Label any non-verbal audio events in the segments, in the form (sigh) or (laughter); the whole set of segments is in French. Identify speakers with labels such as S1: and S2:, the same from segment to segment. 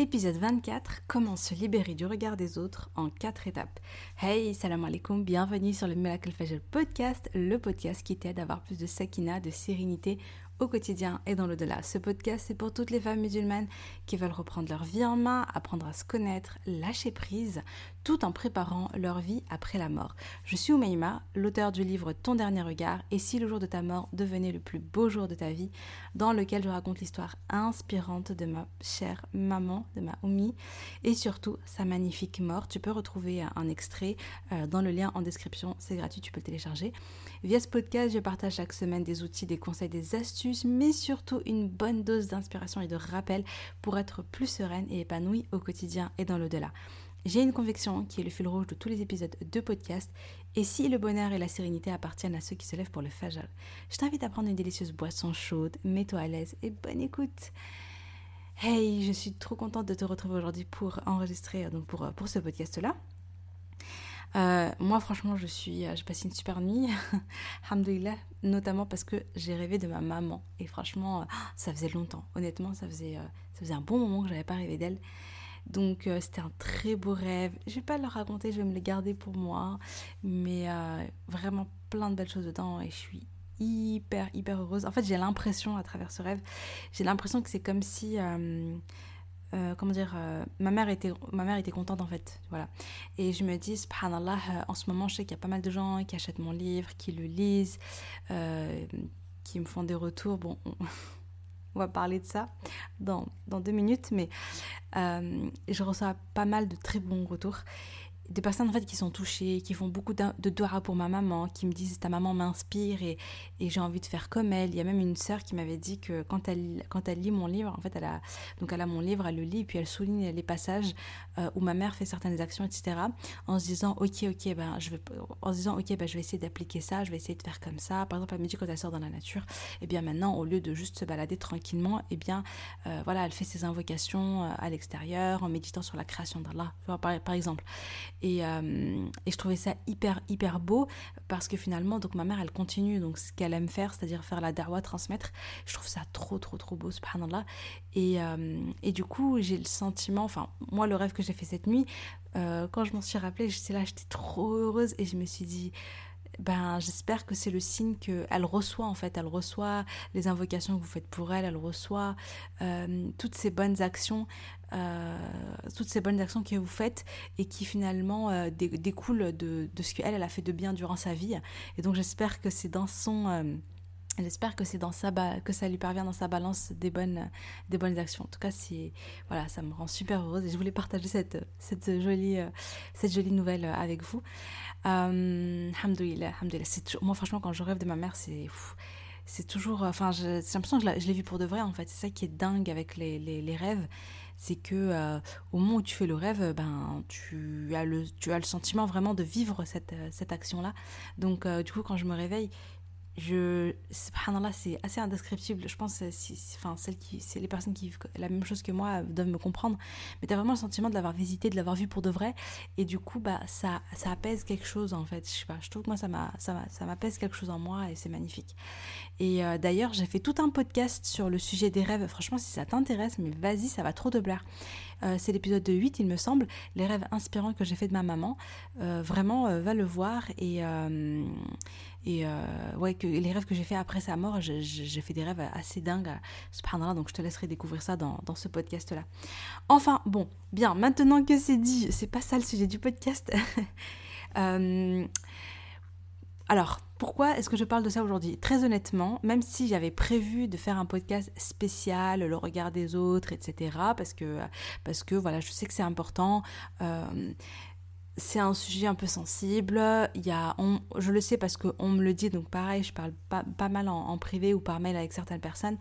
S1: Épisode 24 Comment se libérer du regard des autres en 4 étapes. Hey, salam alaikum, bienvenue sur le Miracle Fajr podcast, le podcast qui t'aide à avoir plus de sakina, de sérénité au quotidien et dans l'au-delà. Ce podcast, c'est pour toutes les femmes musulmanes qui veulent reprendre leur vie en main, apprendre à se connaître, lâcher prise, tout en préparant leur vie après la mort. Je suis Oumaima, l'auteur du livre Ton dernier regard et si le jour de ta mort devenait le plus beau jour de ta vie, dans lequel je raconte l'histoire inspirante de ma chère maman, de ma Oumi, et surtout sa magnifique mort. Tu peux retrouver un extrait euh, dans le lien en description, c'est gratuit, tu peux le télécharger. Via ce podcast, je partage chaque semaine des outils, des conseils, des astuces, mais surtout une bonne dose d'inspiration et de rappel pour être plus sereine et épanouie au quotidien et dans l'au-delà. J'ai une conviction qui est le fil rouge de tous les épisodes de podcast. Et si le bonheur et la sérénité appartiennent à ceux qui se lèvent pour le fajr, je t'invite à prendre une délicieuse boisson chaude, mets-toi à l'aise et bonne écoute. Hey, je suis trop contente de te retrouver aujourd'hui pour enregistrer donc pour, pour ce podcast-là. Euh, moi, franchement, je suis, euh, j'ai passé une super nuit, (laughs) alhamdoulilah, notamment parce que j'ai rêvé de ma maman. Et franchement, euh, ça faisait longtemps. Honnêtement, ça faisait, ça faisait un bon moment que j'avais pas rêvé d'elle. Donc c'était un très beau rêve. Je vais pas le raconter, je vais me le garder pour moi. Mais vraiment plein de belles choses dedans et je suis hyper hyper heureuse. En fait j'ai l'impression à travers ce rêve, j'ai l'impression que c'est comme si... comment dire, ma, mère était, ma mère était contente en fait. Voilà. Et je me dis, subhanallah, en ce moment, je sais qu'il y a pas mal de gens qui achètent mon livre, qui le lisent, qui me font des retours. Bon, (laughs) on va parler de ça dans, dans deux minutes, mais euh, je reçois pas mal de très bons retours des personnes en fait qui sont touchées, qui font beaucoup de doigts pour ma maman, qui me disent ta maman m'inspire et, et j'ai envie de faire comme elle. Il y a même une sœur qui m'avait dit que quand elle, quand elle lit mon livre, en fait elle a, donc elle a mon livre, elle le lit et puis elle souligne les passages euh, où ma mère fait certaines actions, etc. En se disant ok ok ben je vais, en se disant ok ben je vais essayer d'appliquer ça, je vais essayer de faire comme ça. Par exemple elle me dit quand elle sort dans la nature, et eh bien maintenant au lieu de juste se balader tranquillement, et eh bien euh, voilà elle fait ses invocations euh, à l'extérieur en méditant sur la création d'Allah par, par exemple. Euh, et, je trouvais ça hyper, hyper beau parce que finalement, donc ma mère, elle continue donc ce qu'elle aime faire, c'est-à-dire faire la darwa, transmettre. Je trouve ça trop, trop, trop beau, subhanallah. Et, euh, et du coup, j'ai le sentiment, enfin, moi, le rêve que j'ai fait cette nuit, euh, quand je m'en suis rappelée, j'étais là, j'étais trop heureuse et je me suis dit, ben j'espère que c'est le signe qu'elle reçoit en fait, elle reçoit les invocations que vous faites pour elle, elle reçoit toutes ces bonnes actions euh, toutes ces bonnes actions que vous faites et qui finalement euh, découlent de, ce qu'elle elle a fait de bien durant sa vie. Et donc j'espère que c'est dans son euh, J'espère que c'est dans sa que ça lui parvient dans sa balance des bonnes des bonnes actions. En tout cas, c'est voilà, ça me rend super heureuse et je voulais partager cette cette jolie cette jolie nouvelle avec vous. Euh, Moi, franchement, quand je rêve de ma mère, c'est c'est toujours. Enfin, j'ai l'impression que je l'ai vu pour de vrai. En fait, c'est ça qui est dingue avec les, les, rêves c'est que euh, au moment où tu fais le rêve, ben tu as le tu as le sentiment vraiment de vivre cette cette action là. Donc euh, du coup quand je me réveille, je subhanallah c'est assez indescriptible. Je pense si, enfin celles qui c'est les personnes qui vivent la même chose que moi doivent me comprendre. Mais tu as vraiment le sentiment de l'avoir visité de l'avoir vu pour de vrai. Et du coup bah ça ça apaise quelque chose en fait. Je sais pas je trouve que moi ça m'a ça ça m'apaise quelque chose en moi et c'est magnifique. Et euh, d'ailleurs j'ai fait tout un podcast sur le sujet des rêves. Franchement si ça t'intéresse mais vas-y ça va trop de blaire euh, c'est l'épisode 8 il me semble les rêves inspirants que j'ai fait de ma maman euh, vraiment va le voir et et euh, ouais, que les rêves que j'ai fait après sa mort, j'ai fait des rêves assez dingues. Subhanallah, donc je te laisserai découvrir ça dans, ce podcast-là. Enfin, bon, bien, maintenant que c'est dit, c'est pas ça le sujet du podcast. (laughs) euh, alors, pourquoi est-ce que je parle de ça aujourd'hui? Très honnêtement, même si j'avais prévu de faire un podcast spécial, le regard des autres, etc., parce que, parce que voilà, je sais que c'est important. Euh, c'est un sujet un peu sensible. Y a, je le sais parce qu'on me le dit, donc pareil, je parle pas, pas mal en, privé ou par mail avec certaines personnes.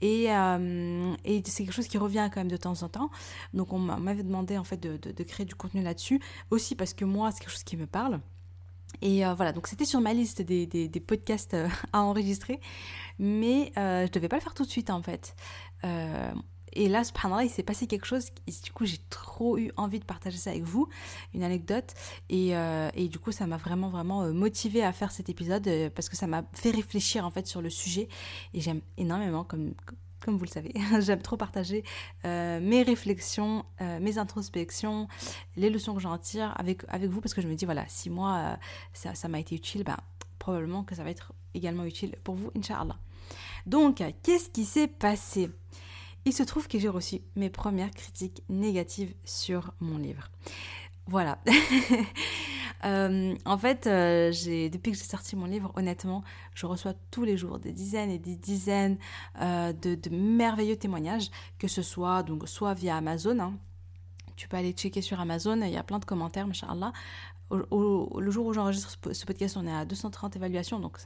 S1: Et, euh, et c'est quelque chose qui revient quand même de temps en temps. Donc on m'avait demandé en fait de, de, créer du contenu là-dessus. Aussi parce que moi, c'est quelque chose qui me parle. Et euh, voilà, donc c'était sur ma liste des, podcasts euh, (laughs) à enregistrer. Mais je devais pas le faire tout de suite en fait. Et là, subhanallah, il s'est passé quelque chose. Du coup, j'ai trop eu envie de partager ça avec vous, une anecdote. Et, euh, et du coup, ça m'a vraiment, vraiment euh, motivé à faire cet épisode euh, parce que ça m'a fait réfléchir en fait sur le sujet. Et j'aime énormément, comme vous le savez. (laughs) J'aime trop partager euh, mes réflexions, euh, mes introspections, les leçons que j'en tire avec, avec vous parce que je me dis, voilà, si moi, ça m'a été utile, ben, probablement que ça va être également utile pour vous, Inch'Allah. Donc, qu'est-ce qui s'est passé? Il se trouve que j'ai reçu mes premières critiques négatives sur mon livre. Voilà. (laughs) Euh, en fait, euh, depuis que j'ai sorti mon livre, honnêtement, je reçois tous les jours des dizaines et des dizaines euh, de, merveilleux témoignages, que ce soit donc soit via Amazon. Hein. Tu peux aller checker sur Amazon, il y a plein de commentaires, machallah. Au, le jour où j'enregistre ce podcast, on est à 230 évaluations, donc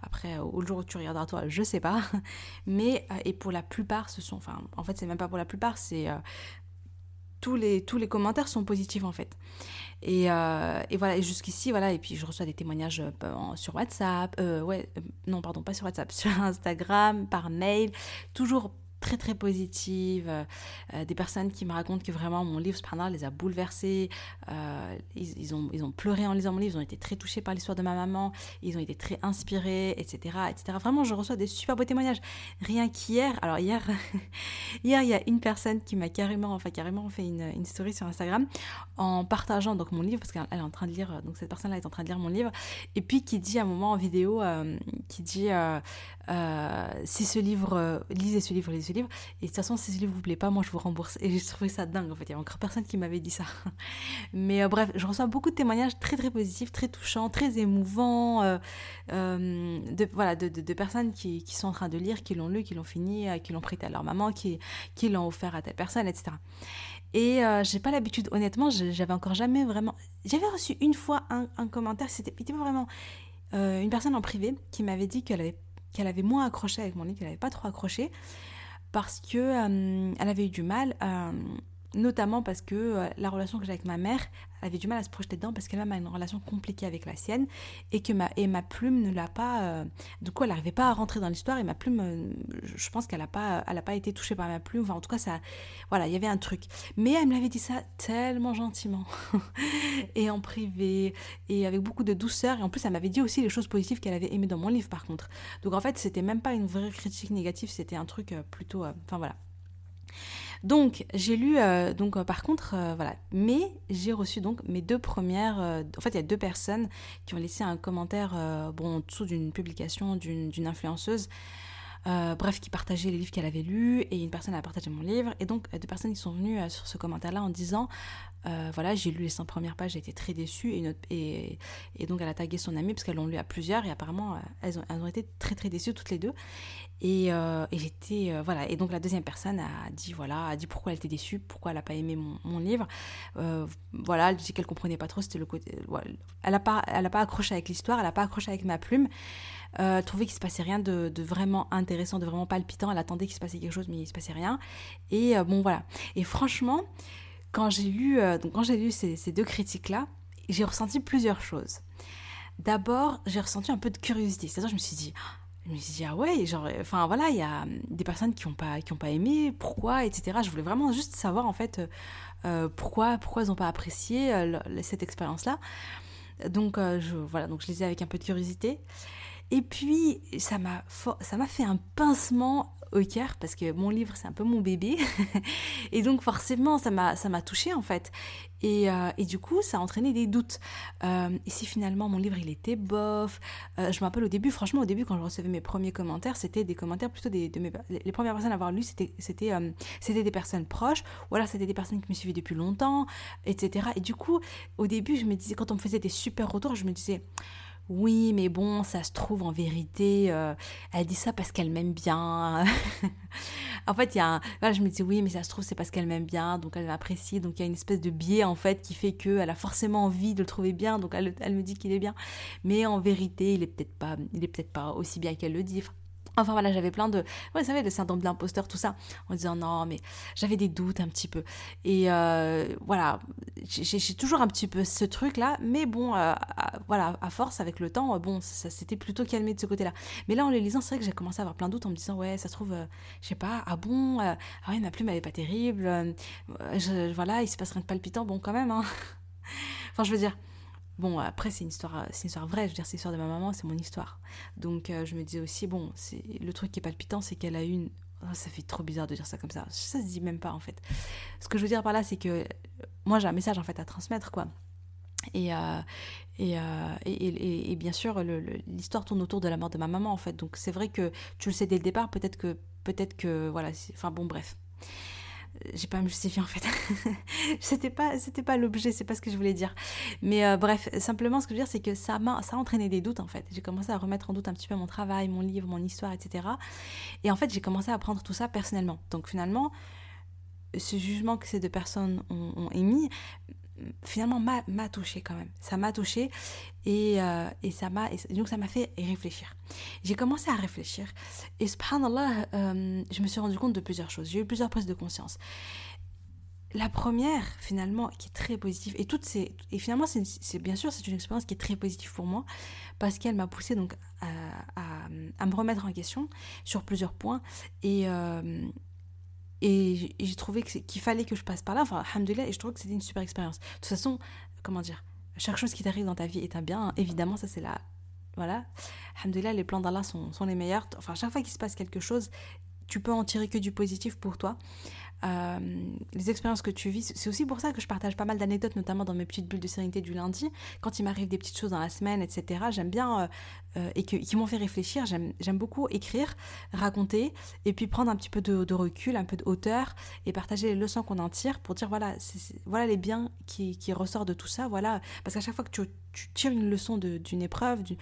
S1: après, au jour où tu regarderas toi, je sais pas. (laughs) Mais, et pour la plupart, ce sont, en fait, c'est même pas pour la plupart, tous les commentaires sont positifs en fait. Et, euh, et voilà, jusqu'ici, voilà, et puis je reçois des témoignages euh, sur WhatsApp, euh, ouais, non, pardon, pas sur WhatsApp, (laughs) sur Instagram, par mail, toujours très très positive, euh, euh, des personnes qui me racontent que vraiment mon livre, subhanallah, les a bouleversés, euh, ils, ont, ils ont pleuré en lisant mon livre, ils ont été très touchés par l'histoire de ma maman, ils ont été très inspirés, etc., etc. Vraiment, je reçois des super beaux témoignages. Rien qu'hier, alors hier, (laughs) hier, il y a une personne qui m'a carrément, enfin carrément fait une, une, story sur Instagram en partageant donc mon livre, parce qu'elle est en train de lire, donc cette personne-là est en train de lire mon livre, et puis qui dit à un moment en vidéo, qui dit si ce livre, lisez ce livre, lisez ce livre. Et de toute façon, si ce livre vous plaît pas, moi je vous rembourse. Et j'ai trouvé ça dingue en fait. Il y a encore personne qui m'avait dit ça. (laughs) Mais euh, bref, je reçois beaucoup de témoignages très très positifs, très touchants, très émouvants. Euh, euh, de, voilà, de, personnes qui, sont en train de lire, qui l'ont lu, qui l'ont fini, qui l'ont prêté à leur maman, qui, qui l'ont offert à telle personne, etc. Et j'ai pas l'habitude, honnêtement, j'avais encore jamais vraiment. J'avais reçu une fois un, un commentaire, c'était vraiment une personne en privé qui m'avait dit qu'elle avait qu'elle avait moins accroché avec mon livre, qu'elle n'avait pas trop accroché, parce que elle avait eu du mal, notamment parce que euh, la relation que j'ai avec ma mère, elle avait du mal à se projeter dedans parce qu'elle-même a une relation compliquée avec la sienne et que ma, et ma plume ne l'a pas, du coup elle n'arrivait pas à rentrer dans l'histoire et ma plume, je pense qu'elle n'a pas, pas été touchée par ma plume, enfin en tout cas ça, voilà, il y avait un truc. Mais elle me l'avait dit ça tellement gentiment (laughs) et en privé et avec beaucoup de douceur et en plus elle m'avait dit aussi les choses positives qu'elle avait aimées dans mon livre par contre. Donc en fait c'était même pas une vraie critique négative, c'était un truc plutôt, enfin voilà. Donc j'ai lu, euh, donc euh, par contre, euh, voilà, mais j'ai reçu donc mes deux premières, en fait il y a deux personnes qui ont laissé un commentaire, bon, en dessous d'une publication d'une influenceuse, bref, qui partageait les livres qu'elle avait lus, et une personne a partagé mon livre, et donc deux personnes qui sont venues sur ce commentaire-là en disant, voilà, j'ai lu les 100 premières pages, j'ai été très déçue, et, donc elle a tagué son amie, parce qu'elles l'ont lu à plusieurs, et apparemment elles ont, elles ont été très très déçues toutes les deux, euh, et, j'étais euh, voilà. Et donc la deuxième personne a dit voilà a dit pourquoi elle était déçue pourquoi elle n'a pas aimé mon, livre. Euh, voilà elle dit qu'elle comprenait pas trop c'était le côté elle a pas elle pas accroché avec l'histoire elle a pas accroché avec ma plume. Elle trouvait qu'il se passait rien de, vraiment intéressant de vraiment palpitant. Elle attendait qu'il se passait quelque chose mais il se passait rien. Et bon voilà. Et franchement quand j'ai lu donc quand j'ai lu ces, ces deux critiques là j'ai ressenti plusieurs choses d'abord j'ai ressenti un peu de curiosité c'est-à-dire je me suis dit je me suis dit, ah ouais, genre, enfin voilà, il y a des personnes qui n'ont pas, qui ont pas aimé, pourquoi, etc. Je voulais vraiment juste savoir, en fait, euh, pourquoi, pourquoi ils n'ont pas apprécié euh, cette expérience-là. Donc, euh, je, voilà, donc je lisais avec un peu de curiosité. Et puis, ça m'a, ça m'a fait un pincement au cœur parce que mon livre c'est un peu mon bébé. (laughs) Et donc forcément ça m'a ça m'a touché en fait. Et, euh, et, du coup ça a entraîné des doutes. Euh, et si finalement mon livre il était bof euh, je me rappelle au début franchement au début quand je recevais mes premiers commentaires c'était des commentaires plutôt des les premières personnes à avoir lu c'était c'était c'était des personnes proches ou alors c'était des personnes qui me suivaient depuis longtemps etc et du coup au début je me disais quand on me faisait des super retours je me disais oui, mais bon, ça se trouve en vérité, euh, elle dit ça parce qu'elle m'aime bien. (laughs) en fait, il y a un... je me dis oui, mais ça se trouve c'est parce qu'elle m'aime bien, donc elle m'apprécie, donc il y a une espèce de biais en fait qui fait qu'elle a forcément envie de le trouver bien, donc elle, elle me dit qu'il est bien. Mais en vérité, il est peut-être pas, il est peut-être pas aussi bien qu'elle le dit. Voilà, j'avais plein de, vous savez, le syndrome de l'imposteur, tout ça, en disant non, mais j'avais des doutes un petit peu. Et euh, voilà, j'ai toujours un petit peu ce truc-là, mais bon, euh, voilà, à force, avec le temps, bon, ça, s'était plutôt calmé de ce côté-là. Mais là, en le lisant, c'est vrai que j'ai commencé à avoir plein de doutes en me disant, ouais, ça se trouve, euh, je sais pas, ah bon, ah ouais, ma plume, elle est pas terrible, voilà, il se passe rien de palpitant, bon, quand même, hein. (laughs) enfin, je veux dire, Bon, après, c'est une histoire, c'est une histoire vraie. Je veux dire, c'est l'histoire de ma maman, c'est mon histoire. Donc, euh, je me disais aussi, bon, c'est le truc qui est palpitant, c'est qu'elle a eu une oh, ça fait trop bizarre de dire ça comme ça. Ça se dit même pas en fait. Ce que je veux dire par là, c'est que moi j'ai un message en fait à transmettre quoi. Et, euh, euh, et, et, et, bien sûr, l'histoire tourne autour de la mort de ma maman, en fait. Donc c'est vrai que tu le sais dès le départ, peut-être que, peut-être que, voilà, enfin bon, bref. J'ai pas à me justifier en fait. (laughs) c'était pas, c'était pas l'objet, c'est pas ce que je voulais dire. Mais euh, bref, simplement ce que je veux dire, c'est que ça m'a, ça a entraîné des doutes en fait. J'ai commencé à remettre en doute un petit peu mon travail, mon livre, mon histoire, etc. Et en fait, j'ai commencé à prendre tout ça personnellement. Donc finalement, ce jugement que ces deux personnes ont, ont émis finalement m'a touché quand même. Ça m'a touché et, euh, et ça m'a donc ça m'a fait réfléchir. J'ai commencé à réfléchir et subhanallah, euh, je me suis rendu compte de plusieurs choses. J'ai eu plusieurs prises de conscience. La première, finalement, qui est très positive, et toutes ces, et finalement, c'est bien sûr, c'est une expérience qui est très positive pour moi, parce qu'elle m'a poussé donc à, à, à, me remettre en question sur plusieurs points, et, euh, et j'ai trouvé qu'il fallait que je passe par là. Enfin, alhamdoulilah, et je trouve que c'était une super expérience. De toute façon, comment dire, chaque chose qui t'arrive dans ta vie est un bien. Évidemment, ça c'est la. Voilà. Alhamdoulilah, les plans d'Allah sont, sont les meilleurs. Enfin, chaque fois qu'il se passe quelque chose, tu peux en tirer que du positif pour toi. Euh, les expériences que tu vis. C'est aussi pour ça que je partage pas mal d'anecdotes, notamment dans mes petites bulles de sérénité du lundi. Quand il m'arrive des petites choses dans la semaine, etc., j'aime bien, euh, euh, et qui m'ont fait réfléchir, j'aime beaucoup écrire, raconter, et puis prendre un petit peu de, recul, un peu de hauteur, et partager les leçons qu'on en tire pour dire, voilà, voilà les biens qui, ressortent de tout ça, voilà. Parce qu'à chaque fois que tu, tu tires une leçon d'une épreuve, du,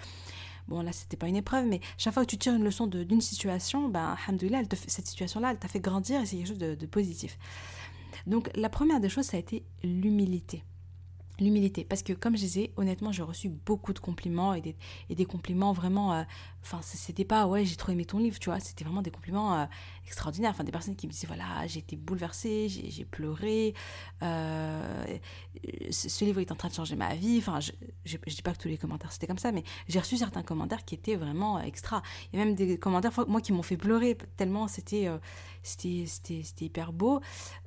S1: bon là c'était pas une épreuve, mais chaque fois que tu tires une leçon d'une situation, ben, alhamdoulilah, cette situation-là, elle t'a fait grandir et c'est quelque chose de, positif. Donc la première des choses, ça a été l'humilité l'humilité. Parce que comme je disais, honnêtement, j'ai reçu beaucoup de compliments et des, et des compliments vraiment... Euh, enfin, c'était pas, ouais, j'ai trop aimé ton livre, tu vois, c'était vraiment des compliments euh, extraordinaires. Enfin, des personnes qui me disaient, voilà, j'ai été bouleversée, j'ai pleuré, euh, ce, livre est en train de changer ma vie. Enfin, je, je, dis pas que tous les commentaires c'était comme ça, mais j'ai reçu certains commentaires qui étaient vraiment extra. Il y a même des commentaires, moi, qui m'ont fait pleurer tellement c'était c'était hyper beau.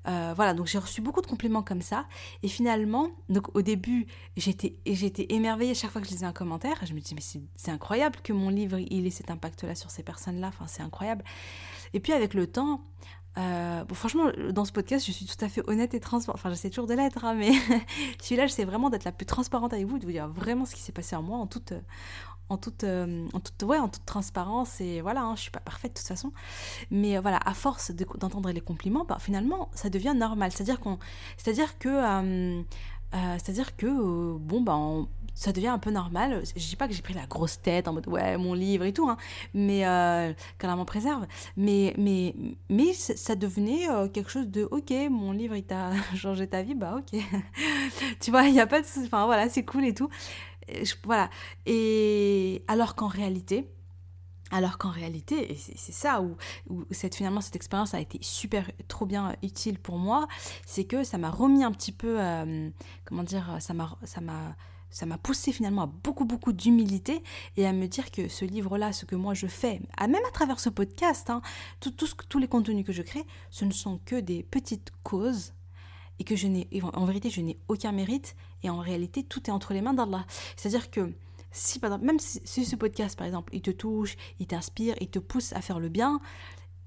S1: voilà, donc j'ai reçu beaucoup de compliments comme ça. Et finalement, donc au début, j'étais émerveillée chaque fois que je lisais un commentaire. Je me disais, mais c'est incroyable que mon livre il ait cet impact-là sur ces personnes-là. Enfin, c'est incroyable. Et puis avec le temps, euh, bon, franchement, dans ce podcast, je suis tout à fait honnête et transparente. Enfin, j'essaie toujours de l'être, hein, mais (laughs) celui-là, j'essaie vraiment d'être la plus transparente avec vous, de vous dire vraiment ce qui s'est passé en moi en toute, en toute, euh, en toute, ouais, en toute transparence. Et voilà, hein, je suis pas parfaite de toute façon. Mais voilà, à force d'entendre les compliments, bah, finalement, ça devient normal. C'est-à-dire qu'on, c'est-à-dire que euh, c'est-à-dire que, bon, ben, ça devient un peu normal. Je dis pas que j'ai pris la grosse tête en mode, ouais, mon livre et tout, hein, mais euh, m'en préserve. Mais, mais, mais ça devenait euh, quelque chose de, ok, mon livre, il t'a (laughs) changé ta vie, bah ok. (laughs) tu vois, il n'y a pas de... Enfin, voilà, c'est cool et tout. voilà. Et alors qu'en réalité, alors qu'en réalité, et c'est ça où, cette, finalement cette expérience a été super, trop bien utile pour moi, c'est que ça m'a remis un petit peu, euh, comment dire, ça m'a, ça m'a, poussé finalement à beaucoup beaucoup d'humilité et à me dire que ce livre-là, ce que moi je fais, même à travers ce podcast, hein, tous les contenus que je crée, ce ne sont que des petites causes et que je n'ai, en vérité, je n'ai aucun mérite et en réalité, tout est entre les mains d'Allah. C'est-à-dire que si par exemple, même si, ce podcast par exemple, il te touche, il t'inspire, il te pousse à faire le bien,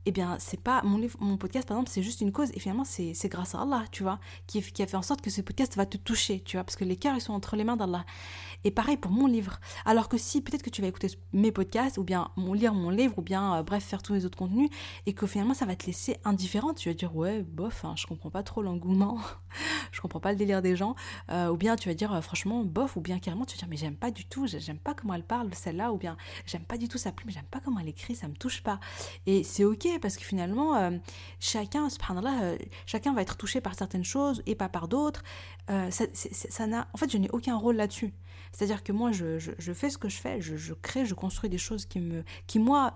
S1: eh bien, c'est pas mon livre, mon podcast par exemple, c'est juste une cause et finalement c'est grâce à Allah, tu vois, qui, qui, a fait en sorte que ce podcast va te toucher, tu vois, parce que les cœurs ils sont entre les mains d'Allah. Et pareil pour mon livre. Alors que si peut-être que tu vas écouter mes podcasts ou bien lire mon livre ou bien euh, bref faire tous les autres contenus et que finalement ça va te laisser indifférent, tu vas dire ouais bof, hein, je comprends pas trop l'engouement, (laughs) je comprends pas le délire des gens, euh, ou bien tu vas dire euh, franchement bof, ou bien carrément tu vas dire mais j'aime pas du tout, j'aime pas comment elle parle celle-là, ou bien j'aime pas du tout sa plume, j'aime pas comment elle écrit, ça me touche pas. Et c'est ok parce que finalement chacun, subhanallah, chacun va être touché par certaines choses et pas par d'autres. ça, ça en fait je n'ai aucun rôle là-dessus. C'est-à-dire que moi, je, fais ce que je fais, je, crée, je construis des choses qui, me, qui, moi,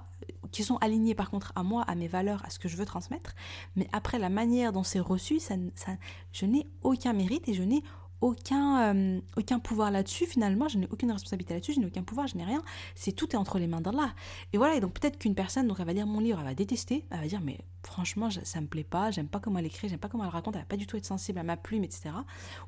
S1: qui sont alignées par contre à moi, à mes valeurs, à ce que je veux transmettre. Mais après, la manière dont c'est reçu, ça, je n'ai aucun mérite et je n'ai aucun, euh, aucun pouvoir là-dessus, finalement, je n'ai aucune responsabilité là-dessus, je n'ai aucun pouvoir, je n'ai rien. C'est tout est entre les mains d'Allah. Et voilà, et donc peut-être qu'une personne, donc elle va lire mon livre, elle va détester, elle va dire, mais franchement, ça me plaît pas, j'aime pas comment elle écrit, j'aime pas comment elle raconte, elle va pas du tout être sensible à ma plume, etc.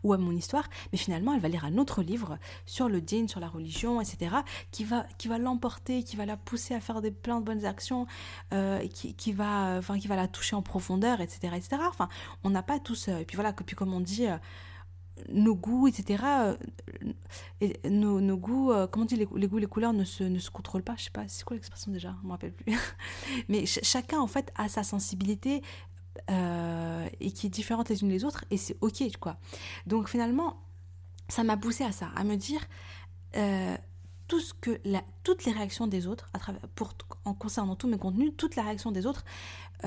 S1: ou à mon histoire. Mais finalement, elle va lire un autre livre sur le djinn, sur la religion, etc. qui va, qui va l'emporter, qui va la pousser à faire des, plein de bonnes actions, euh, qui, qui, va, enfin, qui va la toucher en profondeur, etc. etc. Enfin, on n'a pas tous. et puis voilà, puis comme on dit nos goûts, etc. Euh, nos, goûts, euh, comment dit, les, les, goûts, les couleurs ne se, ne se contrôlent pas. Je sais pas, c'est quoi l'expression déjà Je me rappelle plus. (laughs) Mais chacun, en fait, a sa sensibilité euh, et qui est différente les unes les autres, et c'est ok, quoi. Donc finalement, ça m'a poussé à ça, à me dire tout ce que la, toutes les réactions des autres, pour, en concernant tous mes contenus, toutes les réactions des autres,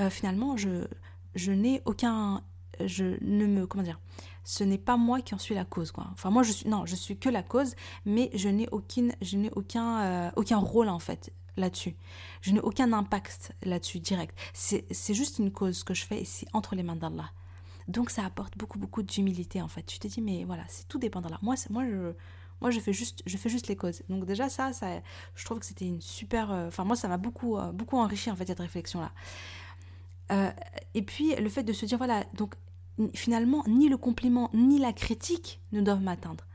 S1: finalement, je, je n'ai aucun, je ne me, comment dire, ce n'est pas moi qui en suis la cause. Quoi. Enfin, moi, je suis, non, je suis que la cause, mais je n'ai aucune, je n'ai aucun, euh, aucun rôle en fait là-dessus. Je n'ai aucun impact là-dessus direct. C'est, juste une cause que je fais et c'est entre les mains d'Allah. Donc ça apporte beaucoup, beaucoup d'humilité en fait. Tu te dis, mais voilà, c'est tout dépend d'Allah. Moi, moi, je, moi je, fais juste, je fais juste les causes. Donc déjà, ça, ça je trouve que c'était une super. Euh, enfin, moi, ça m'a beaucoup, euh, beaucoup enrichi en fait cette réflexion-là. et puis le fait de se dire, voilà, donc finalement, ni le compliment ni la critique ne doivent m'atteindre.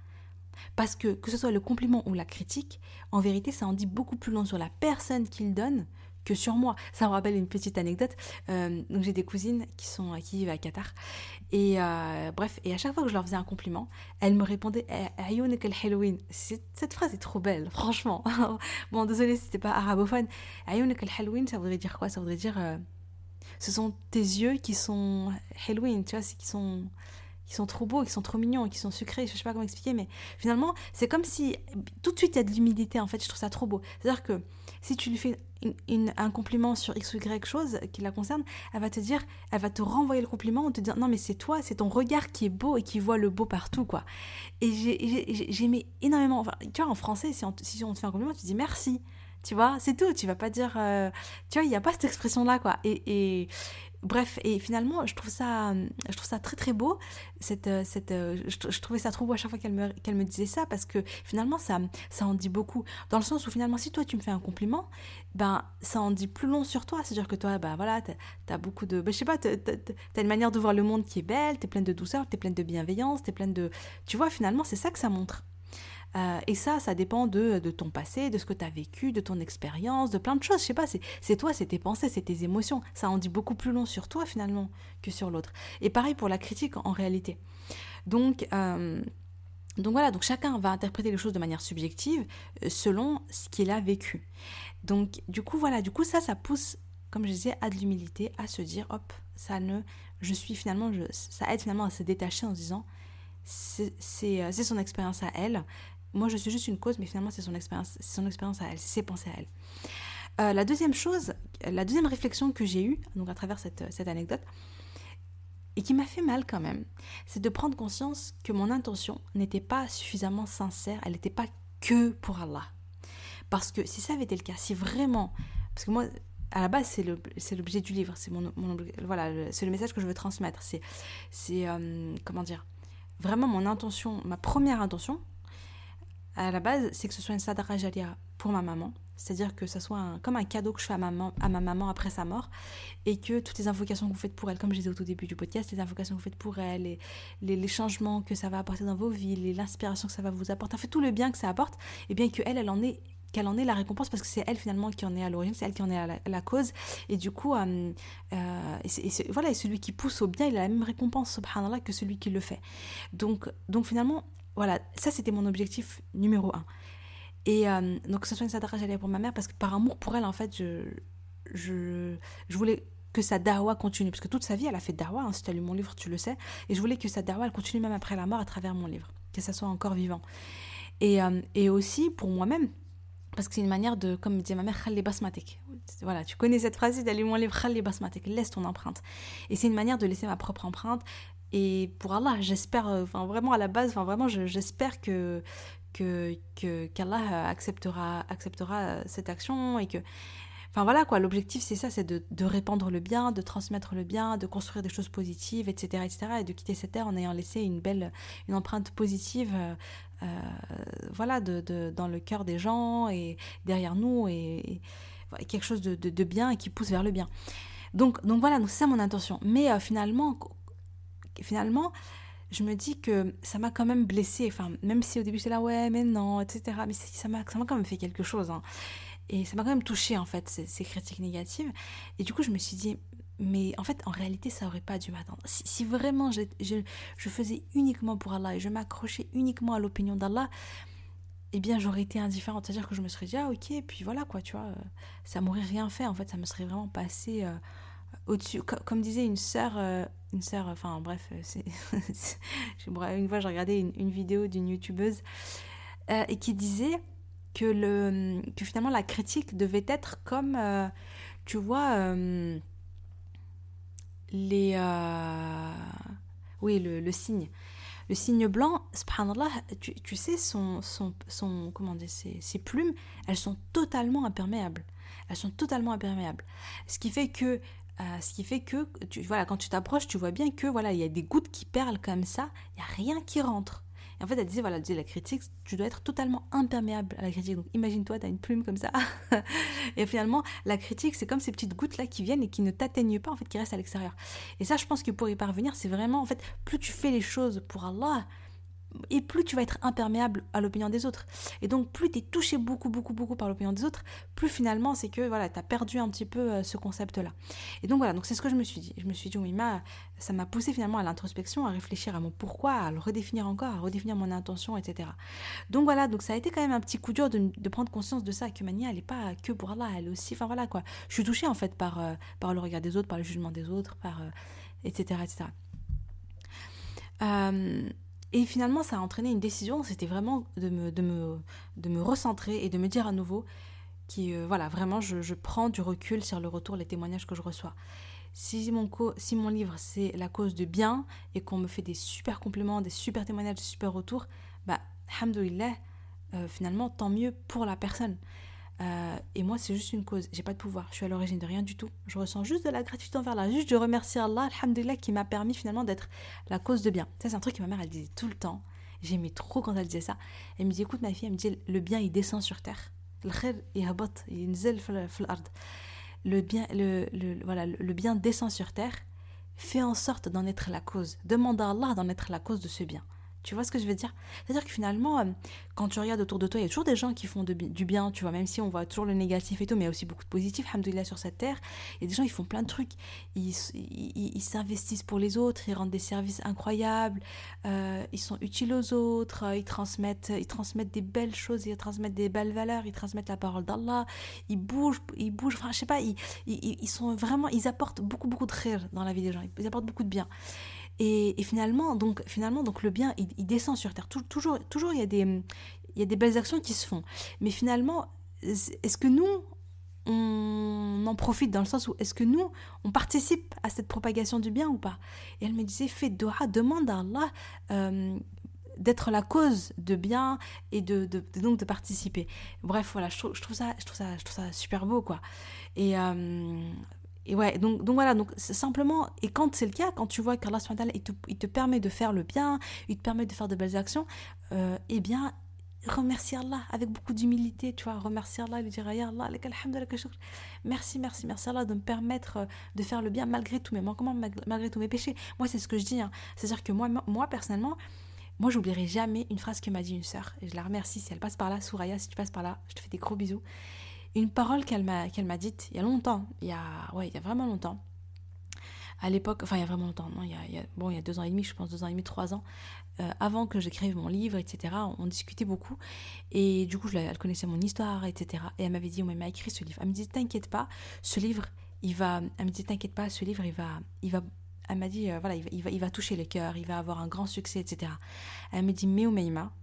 S1: Parce que, que ce soit le compliment ou la critique, en vérité, ça en dit beaucoup plus long sur la personne qu'il donne que sur moi. Ça me rappelle une petite anecdote. Euh, donc j'ai des cousines qui sont qui vivent à Qatar. Et euh, bref, et à chaque fois que je leur faisais un compliment, elles me répondaient eh, Halloween. Cette phrase est trop belle, franchement. (laughs) bon, désolé si c'était pas arabophone. Halloween, ça voudrait dire quoi? Ça voudrait dire euh, ce sont tes yeux qui sont Halloween, tu vois, qui sont qui sont trop beaux, qui sont trop mignons, qui sont sucrés, je sais pas comment expliquer, mais finalement, c'est comme si tout de suite il y a de l'humilité en fait, je trouve ça trop beau. C'est-à-dire que si tu lui fais un compliment sur X ou Y chose qui la concerne, elle va te dire, elle va te renvoyer le compliment en te disant non mais c'est toi, c'est ton regard qui est beau et qui voit le beau partout quoi. Et j'aimais énormément, enfin, tu vois en français si on, si on te fait un compliment, tu dis merci. Tu vois, c'est tout. Tu vas pas dire. Euh, tu vois, il n'y a pas cette expression-là, quoi. Et, bref, et finalement, je trouve ça, je trouve ça très très beau. Cette, euh, cette, euh, je, trouvais ça trop beau à chaque fois qu'elle me, me disait ça parce que finalement, ça, ça en dit beaucoup. Dans le sens où finalement, si toi tu me fais un compliment, ben ça en dit plus long sur toi. C'est-à-dire que toi, ben voilà, t'as as beaucoup de. Ben, je sais pas, t'as as une manière de voir le monde qui est belle, t'es pleine de douceur, t'es pleine de bienveillance, t'es pleine de. Tu vois, finalement, c'est ça que ça montre. Euh, et ça, ça dépend de, de, ton passé, de ce que tu as vécu, de ton expérience, de plein de choses. Je sais pas, c'est toi, c'est tes pensées, c'est tes émotions. Ça en dit beaucoup plus long sur toi finalement que sur l'autre. Et pareil pour la critique en, réalité. Donc, euh, donc voilà, donc chacun va interpréter les choses de manière subjective euh, selon ce qu'il a vécu. Donc du coup, voilà, du coup ça, ça pousse, comme je disais, à de l'humilité, à se dire, hop, ça ne, je suis finalement, je, ça aide finalement à se détacher en se disant, c'est son expérience à elle, moi, je suis juste une cause, mais finalement, c'est son expérience, son expérience à elle, c'est ses pensées à elle. Euh, la deuxième chose, la deuxième réflexion que j'ai eue, donc à travers cette, cette anecdote, et qui m'a fait mal quand même, c'est de prendre conscience que mon intention n'était pas suffisamment sincère, elle n'était pas que pour Allah. Parce que si ça avait été le cas, si vraiment, parce que moi, à la base, c'est l'objet du livre, c'est mon, voilà, c'est le message que je veux transmettre, c'est, c'est euh, comment dire, vraiment mon intention, ma première intention, à la base, c'est que ce soit une sadara jalia pour ma maman. C'est-à-dire que ce soit comme un cadeau que je fais à, à ma maman après sa mort. Et que toutes les invocations que vous faites pour elle, comme je disais au tout début du podcast, les invocations que vous faites pour elle, et les, changements que ça va apporter dans vos vies, l'inspiration que ça va vous apporter, en fait tout le bien que ça apporte, et bien qu'elle, elle en est qu'elle en ait la récompense parce que c'est elle finalement qui en est à l'origine, c'est elle qui en est à la, cause. Et du coup, euh, euh, et voilà, et celui qui pousse au bien, il a la même récompense, subhanallah, que celui qui le fait. Donc, donc finalement, voilà, ça c'était mon objectif numéro un. Et euh, donc, ce soit une sadara j'allais pour ma mère parce que par amour pour elle, en fait, je, je, je voulais que sa dawa continue. Parce que toute sa vie, elle a fait dawa. Hein, si tu as lu mon livre, tu le sais. Et je voulais que sa dawa, continue même après la mort à travers mon livre. Que ça soit encore vivant. Et, euh, et aussi pour moi-même, parce que c'est une manière de, comme disait ma mère, khalli basmatik. Voilà, tu connais cette phrase, lu mon livre, khalli basmatik, laisse ton empreinte. Et c'est une manière de laisser ma propre empreinte et pour Allah, j'espère, euh, enfin vraiment à la base, enfin vraiment, j'espère que que qu'Allah acceptera acceptera cette action et que Enfin voilà quoi, l'objectif c'est ça, c'est de, de, répandre le bien, de transmettre le bien, de construire des choses positives, etc., etc. Et de quitter cette terre en ayant laissé une belle, une empreinte positive, euh, euh, voilà, de, de, dans le cœur des gens et derrière nous et, quelque chose de, de, bien et qui pousse vers le bien. Donc, donc voilà, c'est ça mon intention. Mais euh, finalement, finalement, je me dis que ça m'a quand même blessée. Enfin, même si au début j'étais là, ouais, mais non, etc. Mais ça m'a quand même fait quelque chose. Hein. Et ça m'a quand même touché en fait, ces, critiques négatives. Et du coup, je me suis dit, mais en fait, en réalité, ça aurait pas dû m'attendre. Si, vraiment je, faisais uniquement pour Allah et je m'accrochais uniquement à l'opinion d'Allah, eh bien, j'aurais été indifférente. C'est-à-dire que je me serais dit, ah ok, et puis voilà quoi, tu vois, euh, ça m'aurait rien fait. En fait, ça me serait vraiment passé euh, au-dessus. Comme, disait une sœur, euh, une sœur, enfin bref, c'est (laughs) une fois, j'ai regardé une, vidéo d'une youtubeuse et qui disait que, le, que finalement la critique devait être comme, euh, tu vois, euh, les... Euh, oui, le, le, signe. Le signe blanc, subhanallah, tu, tu sais, son, son, son, comment dire, ses, ses, plumes, elles sont totalement imperméables. Elles sont totalement imperméables. Ce qui fait que ce qui fait que voilà, quand tu t'approches, tu vois bien que voilà, il y a des gouttes qui perlent comme ça, il n'y a rien qui rentre en fait, elle disait, voilà, la critique, tu dois être totalement imperméable à la critique. Donc imagine-toi, tu as une plume comme ça. (laughs) et finalement, la critique, c'est comme ces petites gouttes-là qui viennent et qui ne t'atteignent pas, en fait, qui restent à l'extérieur. Et ça, je pense que pour y parvenir, c'est vraiment, en fait, plus tu fais les choses pour Allah, et plus tu vas être imperméable à l'opinion des autres. Et donc, plus tu es touché beaucoup, beaucoup, beaucoup par l'opinion des autres, plus finalement, c'est que voilà, tu as perdu un petit peu euh, ce concept-là. Et donc, voilà, donc c'est ce que je me suis dit. Je me suis dit, oui, ça m'a poussé finalement à l'introspection, à réfléchir à mon pourquoi, à le redéfinir encore, à redéfinir mon intention, etc. Donc, voilà, donc ça a été quand même un petit coup dur de, prendre conscience de ça, que Mania, elle n'est pas que pour Allah, elle est aussi, enfin voilà quoi. Je suis touchée en fait par, euh, par le regard des autres, par le jugement des autres, par. etc. etc. Et finalement, ça a entraîné une décision, c'était vraiment de me, de, me, de me recentrer et de me dire à nouveau que, euh, voilà, vraiment, je, je, prends du recul sur le retour, les témoignages que je reçois. Si mon, si mon livre, c'est la cause de bien et qu'on me fait des super compléments, des super témoignages, des super retours, bah, alhamdoulilah, euh, finalement, tant mieux pour la personne. Euh, et moi, c'est juste une cause. J'ai pas de pouvoir. Je suis à l'origine de rien du tout. Je ressens juste de la gratitude envers Allah. Juste, je remercie Allah, alhamdulillah, qui m'a permis finalement d'être la cause de bien. C'est un truc que ma mère, elle disait tout le temps. J'aimais trop quand elle disait ça. Elle me dit, écoute, ma fille, elle me dit, le bien, il descend sur terre. Le bien, le, voilà, le bien descend sur terre. Fais en sorte d'en être la cause. Demande à Allah d'en être la cause de ce bien. Tu vois ce que je veux dire? C'est-à-dire que finalement, euh, quand tu regardes autour de toi, il y a toujours des gens qui font du bien, tu vois, même si on voit toujours le négatif et tout, mais il y a aussi beaucoup de positif, alhamdoulilah, sur cette terre. Il y a des gens, ils font plein de trucs. Ils s'investissent pour les autres, ils rendent des services incroyables, euh, ils sont utiles aux autres, ils transmettent, ils transmettent des belles choses, ils transmettent des belles valeurs, ils transmettent la parole d'Allah, ils bougent, ils bougent, enfin, je sais pas, ils, ils, sont vraiment, ils apportent beaucoup, beaucoup de rire dans la vie des gens, ils apportent beaucoup de bien. Et, finalement, donc, finalement, donc le bien, il, descend sur terre. toujours, toujours, il y, a des, il y a des belles actions qui se font. Mais finalement, est-ce que nous, on en profite dans le sens où est-ce que nous, on participe à cette propagation du bien ou pas? Et elle me disait, fais doha, demande à Allah euh, d'être la cause de bien et de, donc de participer. Bref, voilà, je trouve, ça, je trouve, ça, je trouve ça super beau, quoi. Et, euh, et ouais, donc, donc voilà, donc simplement, et quand c'est le cas, quand tu vois qu'Allah il te, il te permet de faire le bien, il te permet de faire de belles actions, euh, eh bien, remercie Allah avec beaucoup d'humilité, tu vois, remercie Allah, lui dire Allah, merci, merci, merci Allah de me permettre euh, de faire le bien malgré tous mes manquements, malgré tous mes péchés. Moi, c'est ce que je dis, hein. c'est-à-dire que moi, moi, personnellement, moi, j'oublierai jamais une phrase que m'a dit une sœur, et je la remercie si elle passe par là, Souraya, si tu passes par là, je te fais des gros bisous une parole qu'elle m'a qu'elle m'a dite il y a longtemps, il y a ouais, il y a vraiment longtemps. À l'époque, enfin il y a vraiment longtemps, non, il y a, bon, il y a deux ans et demi, je pense deux ans et demi, trois ans, euh, avant que j'écrive mon livre, etc. On, discutait beaucoup et du coup, elle connaissait mon histoire, etc. Et elle m'avait dit, on m'a écrit ce livre. Elle me dit, t'inquiète pas, ce livre, il va, elle me dit, t'inquiète pas, ce livre, il va, il va elle m'a dit, euh, voilà, il va, il va, toucher les cœurs, il va avoir un grand succès, etc. Elle me dit, mais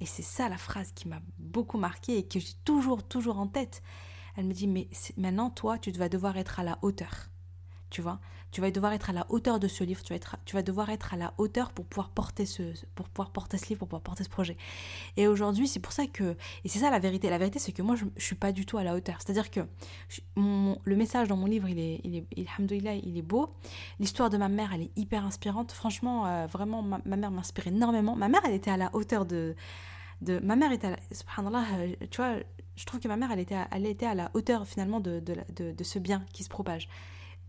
S1: et c'est ça la phrase qui m'a beaucoup marqué et que j'ai toujours, toujours en tête. Elle me dit, mais maintenant, toi, tu vas devoir être à la hauteur. Tu vois? Tu vas devoir être à la hauteur de ce livre, tu vas, tu vas devoir être à la hauteur pour pouvoir porter ce, pour pouvoir porter ce livre, pour pouvoir porter ce projet. Et aujourd'hui, c'est pour ça que, et c'est ça la vérité, la vérité c'est que moi je, je suis pas du tout à la hauteur. C'est-à-dire que le message dans mon livre, il est, il est, il est beau. L'histoire de ma mère, elle est hyper inspirante. Franchement, euh, vraiment, ma, mère m'inspire énormément. Ma mère, elle était à la hauteur de, de ma mère était à la, euh, tu vois, je trouve que ma mère, elle était elle était à la hauteur finalement de, ce bien qui se propage.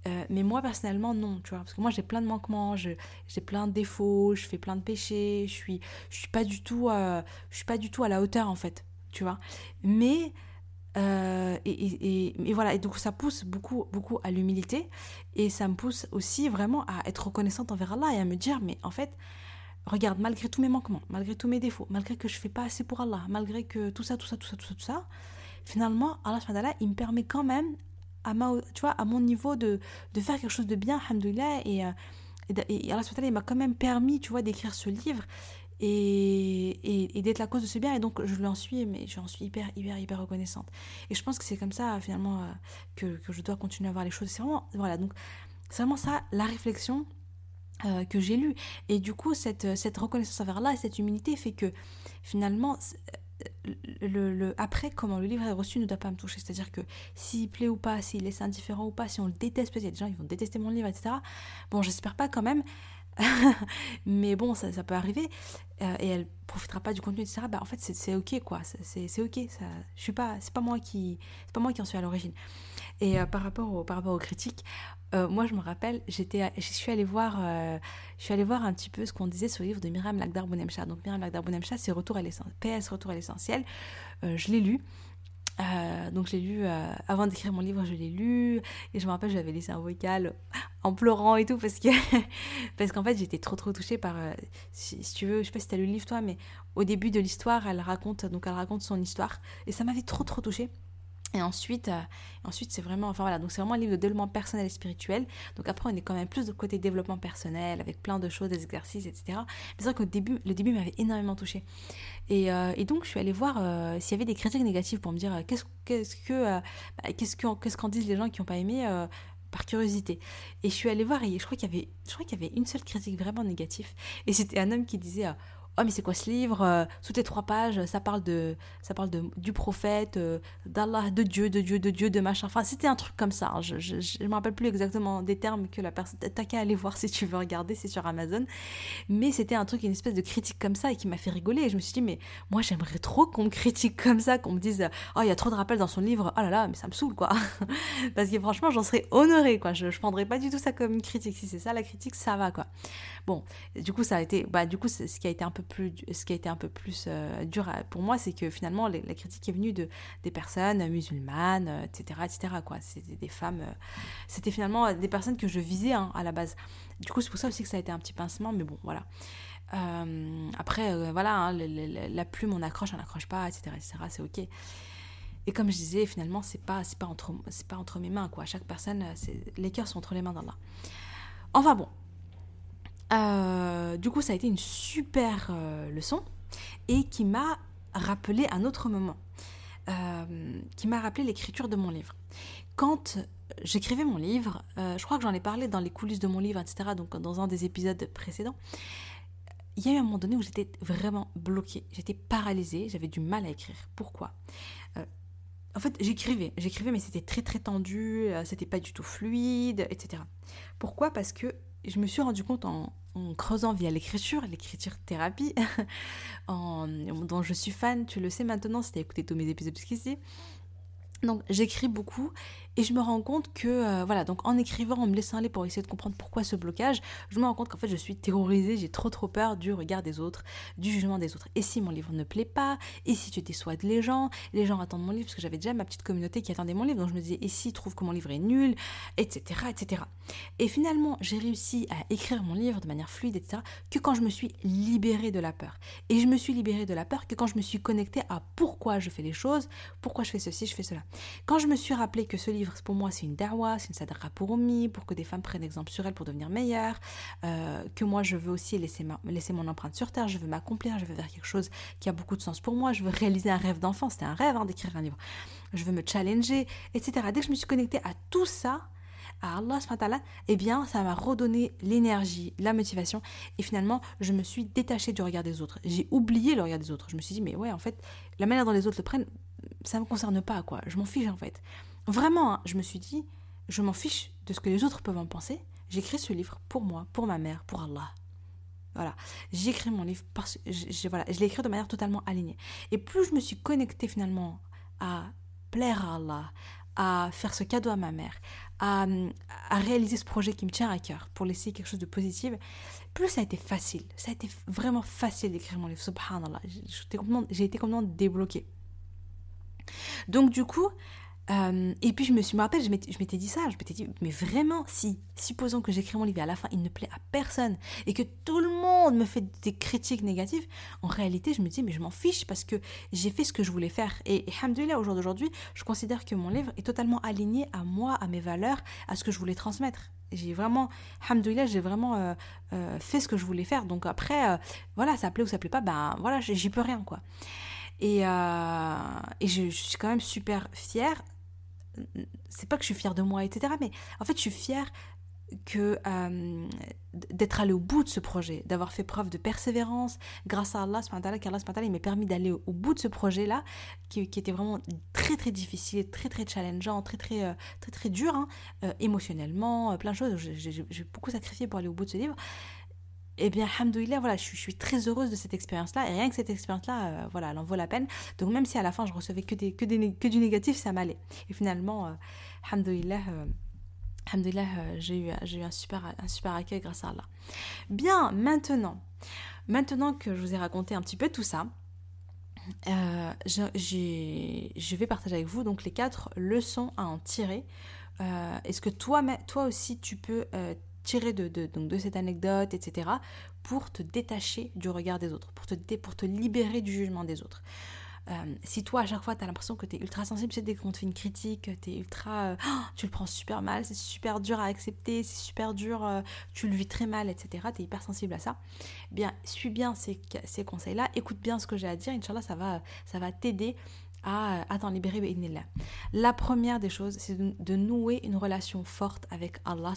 S1: Euh, mais moi personnellement non, tu vois, parce que moi j'ai plein de manquements, j'ai plein de défauts, je fais plein de péchés, je suis, je suis pas du tout, euh, je suis pas du tout à la hauteur en fait, tu vois. Mais et, et, et, voilà, et donc ça pousse beaucoup, beaucoup à l'humilité et ça me pousse aussi vraiment à être reconnaissante envers Allah et à me dire mais en fait regarde malgré tous mes manquements, malgré tous mes défauts, malgré que je fais pas assez pour Allah, malgré que tout ça, tout ça, tout ça, tout ça, tout ça, finalement Allah il me permet quand même à, ma, tu vois, à mon niveau de, de faire quelque chose de bien, alhamdoulilah, et, euh, et, Allah il m'a quand même permis, tu vois, d'écrire ce livre et, et, d'être la cause de ce bien, et donc je l'en suis, mais j'en suis hyper, hyper, hyper reconnaissante. Et je pense que c'est comme ça, finalement, euh, que, que, je dois continuer à voir les choses. C'est vraiment, voilà, donc c'est vraiment ça, la réflexion euh, que j'ai lue. Et du coup, cette, cette reconnaissance envers Allah et cette humilité fait que finalement, le, après, comment le livre est reçu ne doit pas me toucher. C'est-à-dire que s'il plaît ou pas, s'il laisse indifférent ou pas, si on le déteste, peut-être il y a des gens qui vont détester mon livre, etc. Bon, j'espère pas quand même. (laughs) mais bon, ça, ça peut arriver. Euh, et elle profitera pas du contenu, etc. Bah, en fait, c'est ok, quoi. C'est ok. Ça, je suis pas, c'est pas moi qui, c'est pas moi qui en suis à l'origine. Et euh, par rapport au, par rapport aux critiques, euh, moi, je me rappelle, j'étais, je suis allée voir, je suis allée voir un petit peu ce qu'on disait sur le livre de Myriam Lagdar Bounemcha. Donc Myriam Lagdar Bounemcha, c'est Retour à l'essentiel, PS Retour à l'essentiel. je l'ai lu. Euh, donc j'ai lu, euh, avant d'écrire mon livre, je l'ai lu, et je me rappelle, j'avais laissé un vocal en pleurant et tout, parce que (laughs) parce qu'en fait j'étais trop trop touchée par, euh, si, tu veux, je sais pas si tu as lu le livre toi, mais au début de l'histoire, elle raconte, donc elle raconte son histoire, et ça m'avait trop trop touchée. Et ensuite, euh, ensuite c'est vraiment, enfin voilà, donc c'est vraiment un livre de développement personnel et spirituel. Donc après, on est quand même plus de côté développement personnel, avec plein de choses, des exercices, etc. Mais c'est vrai qu'au début, le début m'avait énormément touchée. Et, euh, et, donc, je suis allée voir euh, s'il y avait des critiques négatives pour me dire qu'est-ce qu'est-ce que bah, qu'est-ce qu'en disent les gens qui n'ont pas aimé par curiosité. Et je suis allée voir et je crois qu'il y avait, je crois qu'il y avait une seule critique vraiment négative. Et c'était un homme qui disait oh mais c'est quoi ce livre? Euh, Sous tes trois pages, ça parle de, ça parle de du prophète, euh, d'Allah, de Dieu, de Dieu, de Dieu, de machin. Enfin, c'était un truc comme ça. Hein. Je, je, me rappelle plus exactement des termes que la personne. T'as qu'à aller voir (laughs) si tu veux regarder, c'est sur Amazon. Mais c'était un truc, une espèce de critique comme ça et qui m'a fait rigoler. Et je me suis dit mais moi j'aimerais trop qu'on me critique (laughs) comme ça, qu'on me dise oh il y a trop de rappels dans son livre. Oh là là, mais ça me saoule quoi. (laughs) Parce que franchement j'en serais honorée quoi. Je, je prendrais pas du tout ça comme une critique. Si c'est ça la critique, ça va quoi. Bon, du coup ça a été, bah du coup ce qui a été un peu plus, ce qui a été un peu plus euh, dur pour moi, c'est que finalement la critique est venue de des personnes musulmanes, etc., euh, etc. C'était des femmes, euh, c'était finalement des personnes que je visais hein, à la base. Du coup, c'est pour ça aussi que ça a été un petit pincement, mais bon, voilà. après, voilà, hein, la, plume, on accroche, on n'accroche pas, etc., etc. C'est ok. Et comme je disais, finalement, c'est pas, pas entre, mes mains. Chaque personne, les cœurs sont entre les mains d'Allah. Enfin bon, euh, du coup, ça a été une super euh, leçon et qui m'a rappelé un autre moment, euh, qui m'a rappelé l'écriture de mon livre. Quand j'écrivais mon livre, je crois que j'en ai parlé dans les coulisses de mon livre, etc., donc dans un des épisodes précédents, il y a eu un moment donné où j'étais vraiment bloquée, j'étais paralysée, j'avais du mal à écrire. Pourquoi? En fait, j'écrivais, j'écrivais, mais c'était très très tendu, c'était pas du tout fluide, etc. Pourquoi? Parce que je me suis rendu compte en, creusant via l'écriture, l'écriture thérapie, (laughs) dont je suis fan, tu le sais maintenant si tu as écouté tous mes épisodes jusqu'ici, donc j'écris beaucoup et je me rends compte que, euh, voilà, donc en écrivant, en me laissant aller pour essayer de comprendre pourquoi ce blocage, je me rends compte qu'en fait je suis terrorisée, j'ai trop trop peur du regard des autres, du jugement des autres. Et si mon livre ne plaît pas, et si tu déçois les gens, les gens attendent mon livre, parce que j'avais déjà ma petite communauté qui attendait mon livre, donc je me disais, et s'ils trouvent que mon livre est nul, etc. etc. Et finalement, j'ai réussi à écrire mon livre de manière fluide, etc., que quand je me suis libérée de la peur. Et je me suis libérée de la peur que quand je me suis connectée à pourquoi je fais les choses, pourquoi je fais ceci, je fais cela. Quand je me suis rappelé que ce livre, pour moi, c'est une darwa, c'est une sadra pour Omi, pour que des femmes prennent exemple sur elle pour devenir meilleures, euh, que moi, je veux aussi laisser, mon empreinte sur Terre, je veux m'accomplir, je veux faire quelque chose qui a beaucoup de sens pour moi, je veux réaliser un rêve d'enfant, c'était un rêve hein, d'écrire un livre, je veux me challenger, etc. Dès que je me suis connectée à tout ça, à Allah, eh bien, ça m'a redonné l'énergie, la motivation. Et finalement, je me suis détachée du regard des autres. J'ai oublié le regard des autres. Je me suis dit, mais ouais, en fait, la manière dont les autres le prennent, ça me concerne pas, quoi. Je m'en fiche, en fait. Vraiment, hein, je me suis dit, je m'en fiche de ce que les autres peuvent en penser. J'écris ce livre pour moi, pour ma mère, pour Allah. Voilà, j'écris mon livre parce que je, voilà, je l'ai écrit de manière totalement alignée. Et plus je me suis connectée finalement à plaire à Allah, à faire ce cadeau à ma mère, à, à, réaliser ce projet qui me tient à cœur pour laisser quelque chose de positif, plus ça a été facile. Ça a été vraiment facile d'écrire mon livre, subhanallah. J'ai été complètement débloquée. Donc du coup, euh, et puis je me suis, me rappelle, je m'étais dit ça, je m'étais dit, mais vraiment, si, supposons que j'écris mon livre et à la fin il ne plaît à personne et que tout le monde me fait des critiques négatives, en réalité je me dis, mais je m'en fiche parce que j'ai fait ce que je voulais faire. Et, et au jour d'aujourd'hui, je considère que mon livre est totalement aligné à moi, à mes valeurs, à ce que je voulais transmettre. J'ai vraiment, hamdoulilah, j'ai vraiment euh, euh, fait ce que je voulais faire. Donc après, voilà, ça plaît ou ça plaît pas, ben voilà, j'y peux rien quoi. Et, et je, suis quand même super fière c'est pas que je suis fière de moi, etc. Mais en fait, je suis fière euh, d'être allée au bout de ce projet, d'avoir fait preuve de persévérance grâce à Allah, qu'Allah il m'a permis d'aller au, bout de ce projet-là, qui, était vraiment très très difficile, très très challengeant, très très euh, très très, dur, hein, euh, émotionnellement, plein de choses. J'ai beaucoup sacrifié pour aller au bout de ce livre eh bien, alhamdoulilah, voilà, je suis, très heureuse de cette expérience-là. Et rien que cette expérience-là, euh, voilà, elle en vaut la peine. Donc, même si à la fin, je recevais que, du négatif, ça m'allait. Et finalement, euh, alhamdoulilah, euh, j'ai eu, eu un, super, un super accueil grâce à Allah. Bien, maintenant, maintenant que je vous ai raconté un petit peu tout ça, je, je vais partager avec vous donc les quatre leçons à en tirer. Est-ce que toi, toi aussi, tu peux tirer de, donc de cette anecdote, etc., pour te détacher du regard des autres, pour te, pour libérer du jugement des autres. Euh, si toi, à chaque fois, tu as l'impression que tu es ultra sensible, c'est dès qu'on te fait une critique, tu ultra. Euh, oh, (gasps) tu le prends super mal, c'est super dur à accepter, c'est super dur, euh, tu le vis très mal, etc. Tu es hyper sensible à ça. Eh bien, suis bien ces, ces conseils-là, écoute bien ce que j'ai à dire, Inch'Allah, ça va, ça va t'aider à, t'en libérer. La première des choses, c'est de, nouer une relation forte avec Allah.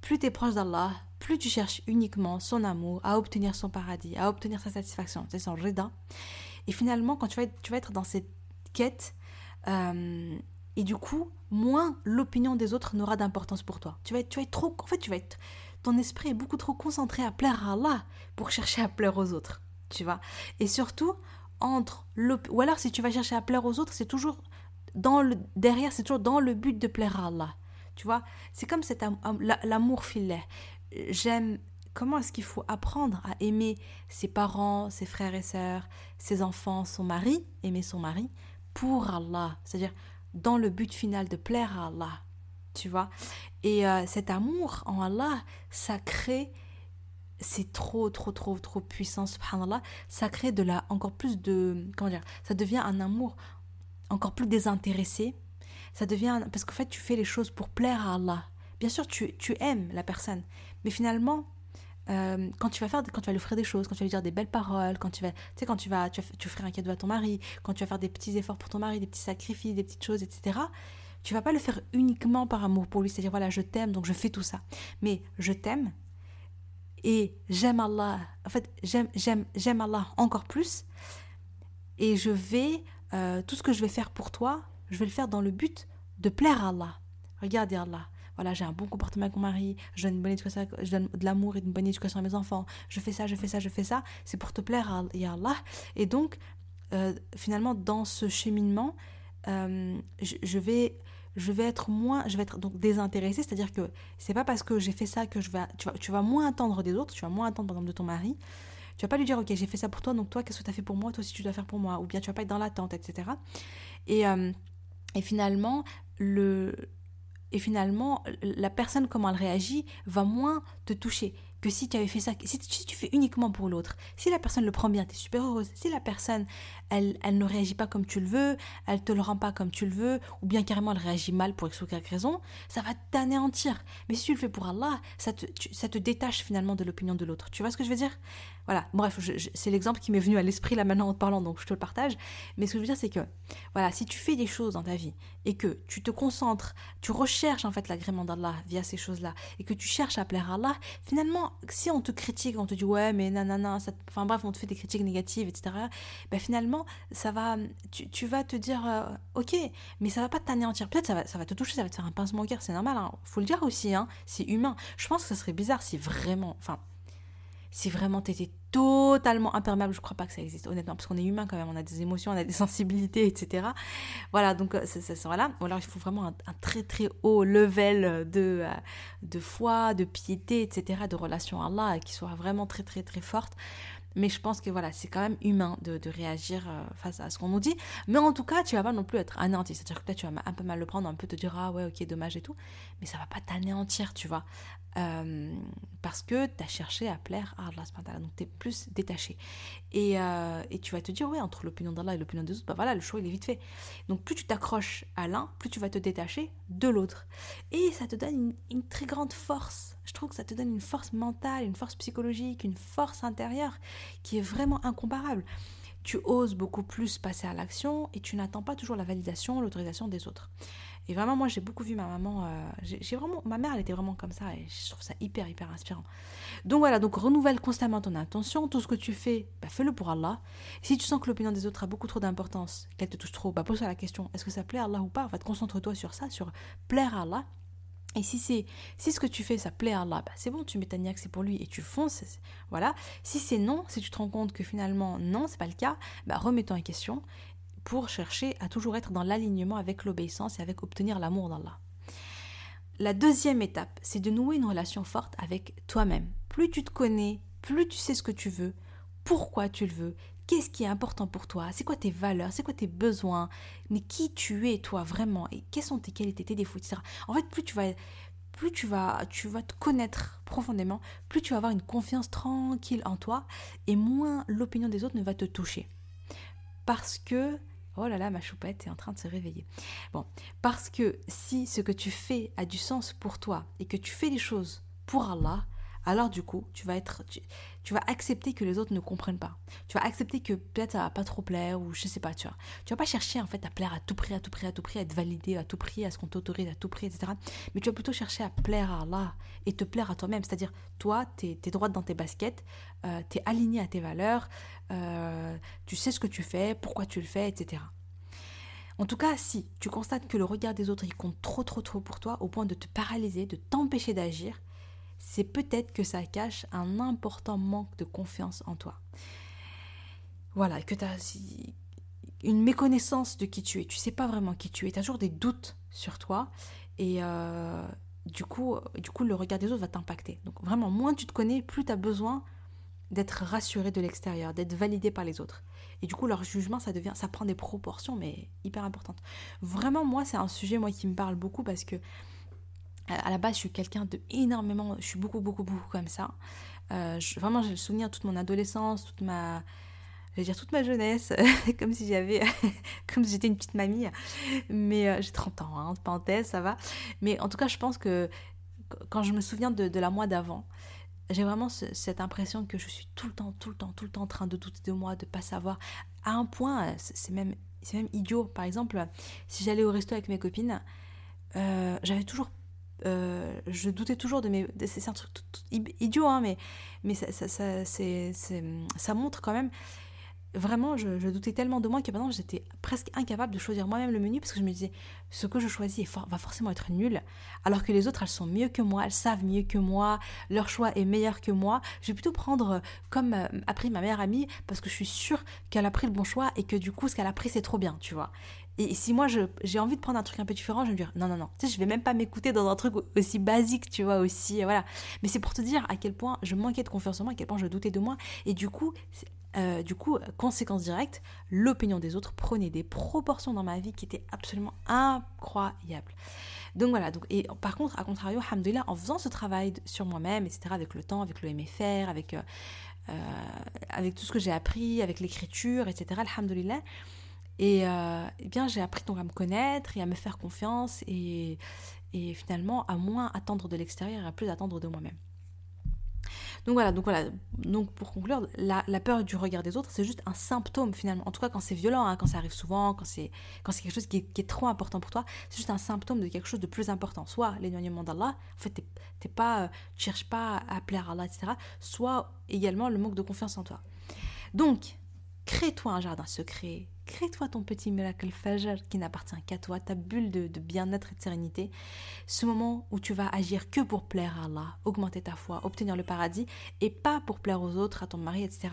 S1: Plus tu es proche d'Allah, plus tu cherches uniquement son amour, à obtenir son paradis, à obtenir sa satisfaction, c'est son rida. Et finalement, quand tu vas être, tu vas être dans cette quête, euh, et du coup, moins l'opinion des autres n'aura d'importance pour toi. Tu vas, être, tu vas être trop. En fait, tu vas être. Ton esprit est beaucoup trop concentré à plaire à Allah pour chercher à plaire aux autres. Tu vois Et surtout, entre le ou alors si tu vas chercher à plaire aux autres, c'est toujours dans le derrière, c'est toujours dans le but de plaire à Allah. Tu vois, c'est comme cet l'amour filet. J'aime comment est-ce qu'il faut apprendre à aimer ses parents, ses frères et sœurs, ses enfants, son mari, aimer son mari pour Allah, c'est-à-dire dans le but final de plaire à Allah. Tu vois? Et euh, cet amour en Allah, ça crée c'est trop, trop, trop, trop puissant, subhanallah. Ça crée de la, encore plus de, comment dire, ça devient un amour encore plus désintéressé. Ça devient, parce qu'en fait, tu fais les choses pour plaire à Allah. Bien sûr, tu, tu aimes la personne, mais finalement, euh, quand tu vas faire, quand tu vas lui offrir des choses, quand tu vas lui dire des belles paroles, quand tu vas, tu sais, quand tu vas, tu, vas, offrir un cadeau à ton mari, quand tu vas faire des petits efforts pour ton mari, des petits sacrifices, des petites choses, etc. Tu vas pas le faire uniquement par amour pour lui, c'est-à-dire voilà, je t'aime, donc je fais tout ça. Mais je t'aime, et j'aime Allah, en fait, j'aime, j'aime, j'aime Allah encore plus. Et je vais, euh, tout ce que je vais faire pour toi, je vais le faire dans le but de plaire à Allah. Regardez Allah. Voilà, j'ai un bon comportement avec mon mari, je donne, une bonne éducation, je donne de l'amour et une bonne éducation à mes enfants, je fais ça, je fais ça, je fais ça, c'est pour te plaire à Allah. Et donc, euh, finalement, dans ce cheminement, euh, je, vais je vais être moins, je vais être donc désintéressée, c'est-à-dire que c'est pas parce que j'ai fait ça que tu vas moins attendre des autres, tu vas moins attendre par exemple de ton mari. Tu vas pas lui dire ok j'ai fait ça pour toi donc toi qu'est-ce que tu as fait pour moi? Toi aussi tu dois faire pour moi ou bien tu vas pas être dans l'attente etc. Et, euh, et finalement le et finalement la personne comment elle réagit va moins te toucher que si tu avais fait ça, si, tu fais uniquement pour l'autre, si la personne le prend bien, tu es super heureuse. Si la personne, elle, elle ne réagit pas comme tu le veux, elle te le rend pas comme tu le veux, ou bien carrément elle réagit mal pour X ou quelque raison, ça va t'anéantir. Mais si tu le fais pour Allah, ça te, ça te détache finalement de l'opinion de l'autre. Tu vois ce que je veux dire? Voilà, bref, c'est l'exemple qui m'est venu à l'esprit là maintenant en te parlant, donc je te le partage. Mais ce que je veux dire, c'est que, voilà, si tu fais des choses dans ta vie et que tu te concentres, tu recherches en fait l'agrément d'Allah via ces choses-là, et que tu cherches à plaire à Allah, finalement, si on te critique, on te dit ouais, mais nanana, ça enfin bref, on te fait des critiques négatives, etc., ben finalement, ça va, tu, vas te dire euh, ok, mais ça va pas t'anéantir. Peut-être ça va, ça va te toucher, ça va te faire un pincement au cœur, c'est normal, hein. faut le dire aussi, hein, c'est humain. Je pense que ça serait bizarre si vraiment, enfin, si vraiment tu étais totalement imperméable, je crois pas que ça existe, honnêtement, parce qu'on est humain quand même, on a des émotions, on a des (laughs) sensibilités, etc. Voilà, donc euh, ça, voilà. Ou alors il faut vraiment un, très très haut level de, euh, de foi, de piété, etc., de relation à Allah, qui soit vraiment très très très forte. Mais je pense que voilà, c'est quand même humain de, réagir euh, face à ce qu'on nous dit. Mais en tout cas, tu vas pas non plus être anéanti. C'est-à-dire que peut-être tu vas un peu mal le prendre, un peu te dire ah ouais, ok, dommage et tout. Mais ça va pas t'anéantir, tu vois. Euh, parce que tu as cherché à plaire à Allah. Donc tu es plus détaché. Et, euh, et, tu vas te dire, ouais, entre l'opinion d'Allah et l'opinion des autres, bah voilà, le choix il est vite fait. Donc plus tu t'accroches à l'un, plus tu vas te détacher de l'autre. Et ça te donne une, une, très grande force. Je trouve que ça te donne une force mentale, une force psychologique, une force intérieure qui est vraiment incomparable. Tu oses beaucoup plus passer à l'action et tu n'attends pas toujours la validation, l'autorisation des autres. Et vraiment, moi, j'ai beaucoup vu ma maman. Euh, j'ai vraiment, ma mère, elle était vraiment comme ça, et je trouve ça hyper, hyper inspirant. Donc voilà, donc renouvelle constamment ton intention. Tout ce que tu fais, bah, fais-le pour Allah. Si tu sens que l'opinion des autres a beaucoup trop d'importance, qu'elle te touche trop, bah, pose-toi la question est-ce que ça plaît à Allah ou pas? En fait, concentre-toi sur ça, sur plaire à Allah. Et si c'est si ce que tu fais ça plaît à Allah, bah c'est bon, tu mets ta c'est pour lui et tu fonces, voilà. Si c'est non, si tu te rends compte que finalement non, c'est pas le cas, bah remets-toi en question pour chercher à toujours être dans l'alignement avec l'obéissance et avec obtenir l'amour d'Allah. La deuxième étape, c'est de nouer une relation forte avec toi-même. Plus tu te connais, plus tu sais ce que tu veux, pourquoi tu le veux, qu'est-ce qui est important pour toi, c'est quoi tes valeurs, c'est quoi tes besoins, mais qui tu es toi vraiment? Et quelles sont tes qualités, tes défauts, etc. En fait, plus tu vas plus tu vas, tu vas te connaître profondément, plus tu vas avoir une confiance tranquille en toi et moins l'opinion des autres ne va te toucher. Parce que Oh là là, ma choupette est en train de se réveiller. Bon, parce que si ce que tu fais a du sens pour toi et que tu fais les choses pour Allah, alors du coup, tu vas être, tu, vas accepter que les autres ne comprennent pas. Tu vas accepter que peut-être ça va pas trop plaire ou je sais pas, tu vois. Tu vas pas chercher en fait à plaire à tout prix, à tout prix, à tout prix, à être validé à tout prix, à ce qu'on t'autorise à tout prix, etc. Mais tu vas plutôt chercher à plaire à Allah et te plaire à toi-même. C'est-à-dire, toi, tu es, droite dans tes baskets, euh, tu es aligné à tes valeurs, euh, tu sais ce que tu fais, pourquoi tu le fais, etc. En tout cas, si tu constates que le regard des autres il compte trop trop trop pour toi au point de te paralyser, de t'empêcher d'agir, c'est peut-être que ça cache un important manque de confiance en toi. Voilà, que tu as une méconnaissance de qui tu es. Tu sais pas vraiment qui tu es. Tu as toujours des doutes sur toi. Et euh, du, coup, du coup, le regard des autres va t'impacter. Donc vraiment, moins tu te connais, plus tu as besoin d'être rassuré de l'extérieur, d'être validé par les autres. Et du coup, leur jugement, ça devient, ça prend des proportions, mais hyper importantes. Vraiment, moi, c'est un sujet moi qui me parle beaucoup parce que à la base, je suis quelqu'un de énormément, je suis beaucoup, beaucoup, beaucoup comme ça. Euh, vraiment, j'ai le souvenir toute mon adolescence, toute ma, je vais dire toute ma jeunesse, (laughs) comme si j'avais, (laughs) comme si j'étais une petite mamie. Mais euh, j'ai 30 ans, hein, parenthèse, ça va. Mais en tout cas, je pense que quand je me souviens de, de la moi d'avant, j'ai vraiment cette impression que je suis tout le temps, tout le temps, tout le temps en train de douter de moi, de pas savoir. À un point, c'est même, c'est même idiot. Par exemple, si j'allais au resto avec mes copines, euh, j'avais toujours, euh, je doutais toujours de mes. C'est un truc idiot, hein, mais, mais ça, ça, ça, ça montre quand même vraiment, je, doutais tellement de moi que maintenant j'étais presque incapable de choisir moi-même le menu parce que je me disais, ce que je choisis va forcément être nul, alors que les autres, elles sont mieux que moi, elles savent mieux que moi, leur choix est meilleur que moi. Je vais plutôt prendre euh, comme euh, a pris ma meilleure amie parce que je suis sûre qu'elle a pris le bon choix et que du coup, ce qu'elle a pris, c'est trop bien, tu vois. Et si moi j'ai envie de prendre un truc un peu différent, je vais me dire non, non, non, tu sais, je vais même pas m'écouter dans un truc aussi basique, tu vois, aussi, voilà. Mais c'est pour te dire à quel point je manquais de confiance en moi, à quel point je doutais de moi. Et du coup, euh, du coup, conséquence directe, l'opinion des autres prenait des proportions dans ma vie qui étaient absolument incroyables. Donc voilà, donc, et par contre, à contrario, alhamdoulilah, en faisant ce travail sur moi-même, etc., avec le temps, avec le MFR, avec, euh, euh, avec tout ce que j'ai appris, avec l'écriture, etc., alhamdoulilah, et eh bien j'ai appris donc à me connaître et à me faire confiance et, et finalement à moins attendre de l'extérieur et à plus attendre de moi-même. Donc voilà, donc voilà. Donc pour conclure, la, peur du regard des autres, c'est juste un symptôme finalement. En tout cas, quand c'est violent, hein, quand ça arrive souvent, quand c'est quelque chose qui est, trop important pour toi, c'est juste un symptôme de quelque chose de plus important. Soit l'éloignement d'Allah, en fait, t'es pas, euh, cherches pas à plaire à Allah, etc. Soit également le manque de confiance en toi. Donc, crée-toi un jardin secret, crée-toi ton petit miracle fajr qui n'appartient qu'à toi, ta bulle de, bien-être et de sérénité. Ce moment où tu vas agir que pour plaire à Allah, augmenter ta foi, obtenir le paradis et pas pour plaire aux autres, à ton mari, etc.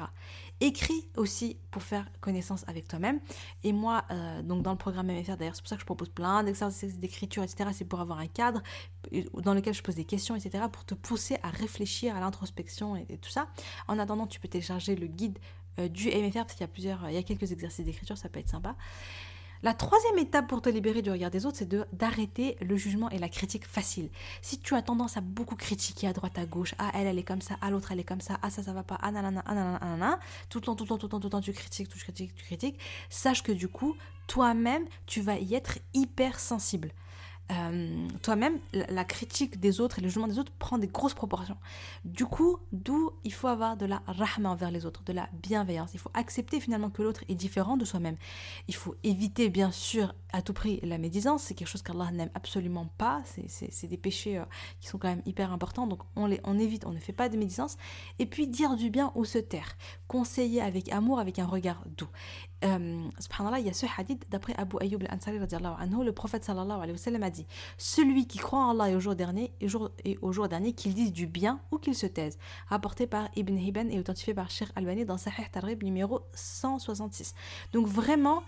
S1: Écris aussi pour faire connaissance avec toi-même. Et moi, euh, donc dans le programme MFR, d'ailleurs, c'est pour ça que je propose plein d'exercices d'écriture, etc. C'est pour avoir un cadre dans lequel je pose des questions, etc. pour te pousser à réfléchir à l'introspection et tout ça. En attendant, tu peux télécharger le guide euh, du MFR, parce qu'il y a plusieurs, il y a quelques exercices d'écriture, ça peut être sympa. La troisième étape pour te libérer du regard des autres, c'est d'arrêter le jugement et la critique facile. Si tu as tendance à beaucoup critiquer à droite, à gauche, ah elle, elle est comme ça, ah l'autre, elle est comme ça, ah ça, ça va pas, ah nanana, ah nanana, ah nanana, tout le temps, tout le temps, tout le temps, tout le temps, tu critiques, tu critiques, tu critiques, sache que du coup, toi-même, tu vas y être hyper sensible. Euh, toi-même, la, critique des autres et le jugement des autres prend des grosses proportions. Du coup, d'où il faut avoir de la rahma envers les autres, de la bienveillance. Il faut accepter finalement que l'autre est différent de soi-même. Il faut éviter, bien sûr, à tout prix la médisance. C'est quelque chose qu'Allah n'aime absolument pas. C'est des péchés euh, qui sont quand même hyper importants. Donc on, les, on évite, on ne fait pas de médisance. Et puis dire du bien ou se taire. Conseiller avec amour, avec un regard doux. Euh, subhanallah, il y a ce hadith d'après Abu Ayyub al-Ansari, le prophète sallallahu alayhi wa sallam a dit Celui qui croit en Allah et au jour dernier, et, au jour dernier qu'il dise du bien ou qu'il se taise. Rapporté par Ibn Hibban et authentifié par Sheikh Albani dans Sahih Tarib numéro 166. Donc vraiment,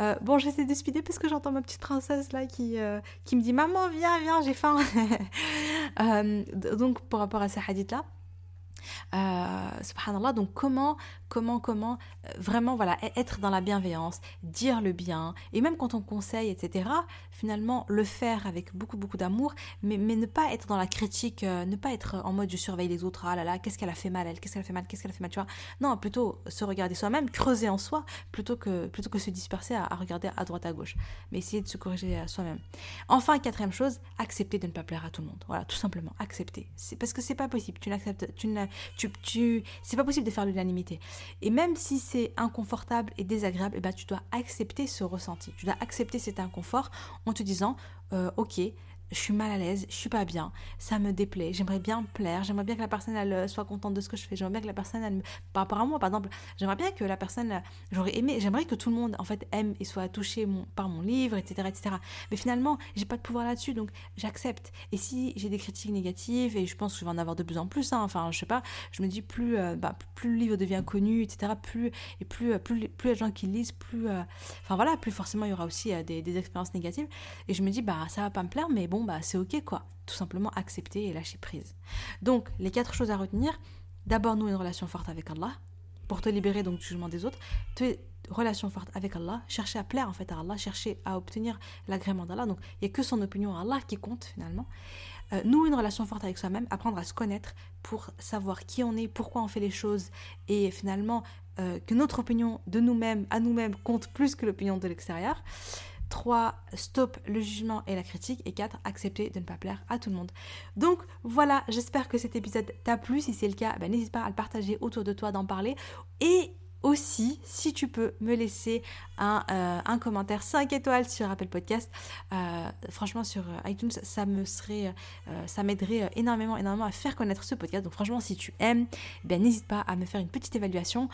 S1: euh, bon, j'essaie de speeder parce que j'entends ma petite princesse là qui, euh, qui me dit Maman, viens, viens, j'ai faim. (laughs) donc, par rapport à ce hadith là, subhanallah, donc comment, comment, comment euh, vraiment voilà e-, être dans la bienveillance, dire le bien, et même quand on conseille, etc., finalement le faire avec beaucoup, beaucoup d'amour, mais, mais ne pas être dans la critique, euh, ne pas être en mode je surveille les autres, ah là là, qu'est-ce qu'elle a fait mal, elle, qu'est-ce qu'elle a fait mal, qu'est-ce qu'elle a fait mal, tu vois. Non, plutôt se regarder soi-même, creuser en soi, plutôt que, plutôt que se disperser à, regarder à droite, à gauche, mais essayer de se corriger à soi-même. Enfin, quatrième chose, accepter de ne pas plaire à tout le monde. Voilà, tout simplement, accepter. Parce que c'est pas possible, tu n'acceptes, tu tu, tu c'est pas possible de faire l'unanimité. Et même si c'est inconfortable et désagréable, et eh ben, tu dois accepter ce ressenti. Tu dois accepter cet inconfort en te disant, euh, ok, je suis mal à l'aise, je suis pas bien, ça me déplaît, j'aimerais bien plaire, j'aimerais bien que la personne euh, soit contente de ce que je fais, j'aimerais bien que la personne elle par rapport à moi par exemple, j'aimerais bien que la personne j'aurais aimé, j'aimerais que tout le monde en fait aime et soit touché par mon livre, etc., etc. Mais finalement, j'ai pas de pouvoir là-dessus, donc j'accepte. Et si j'ai des critiques négatives et je pense que je vais en avoir de plus en plus, hein, enfin je sais pas, je me dis plus, euh, bah, plus le livre devient connu, etc. Plus et plus euh, plus plus de gens qui lisent, plus, enfin voilà, plus forcément il y aura aussi des, des expériences négatives. Et je me dis bah ça va pas me plaire, mais bon bah c'est ok quoi. Tout simplement accepter et lâcher prise. Donc, les quatre choses à retenir. D'abord, nous, une relation forte avec Allah. Pour te libérer donc du jugement des autres. Te, relation forte avec Allah. Chercher à plaire en fait à Allah. Chercher à obtenir l'agrément d'Allah. Donc, il n'y a que son opinion à Allah qui compte finalement. Euh, nous, une relation forte avec soi-même. Apprendre à se connaître pour savoir qui on est, pourquoi on fait les choses. Et finalement, euh, que notre opinion de nous-mêmes, à nous-mêmes, compte plus que l'opinion de l'extérieur. 3. Stop le jugement et la critique. Et 4. Accepter de ne pas plaire à tout le monde. Donc voilà, j'espère que cet épisode t'a plu. Si c'est le cas, ben, n'hésite pas à le partager autour de toi, d'en parler. Et aussi, si tu peux me laisser un, euh, commentaire 5 étoiles sur Apple Podcast, euh, franchement sur euh, iTunes, ça m'aiderait énormément, énormément à faire connaître ce podcast. Donc franchement, si tu aimes, ben n'hésite pas à me faire une petite évaluation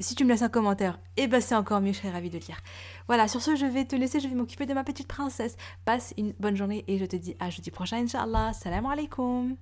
S1: si tu me laisses un commentaire, eh ben c'est encore mieux, je serais ravie de lire. Voilà, sur ce, je vais te laisser, je vais m'occuper de ma petite princesse. Passe une bonne journée et je te dis à jeudi prochain, Inch'Allah. Salam alaikum.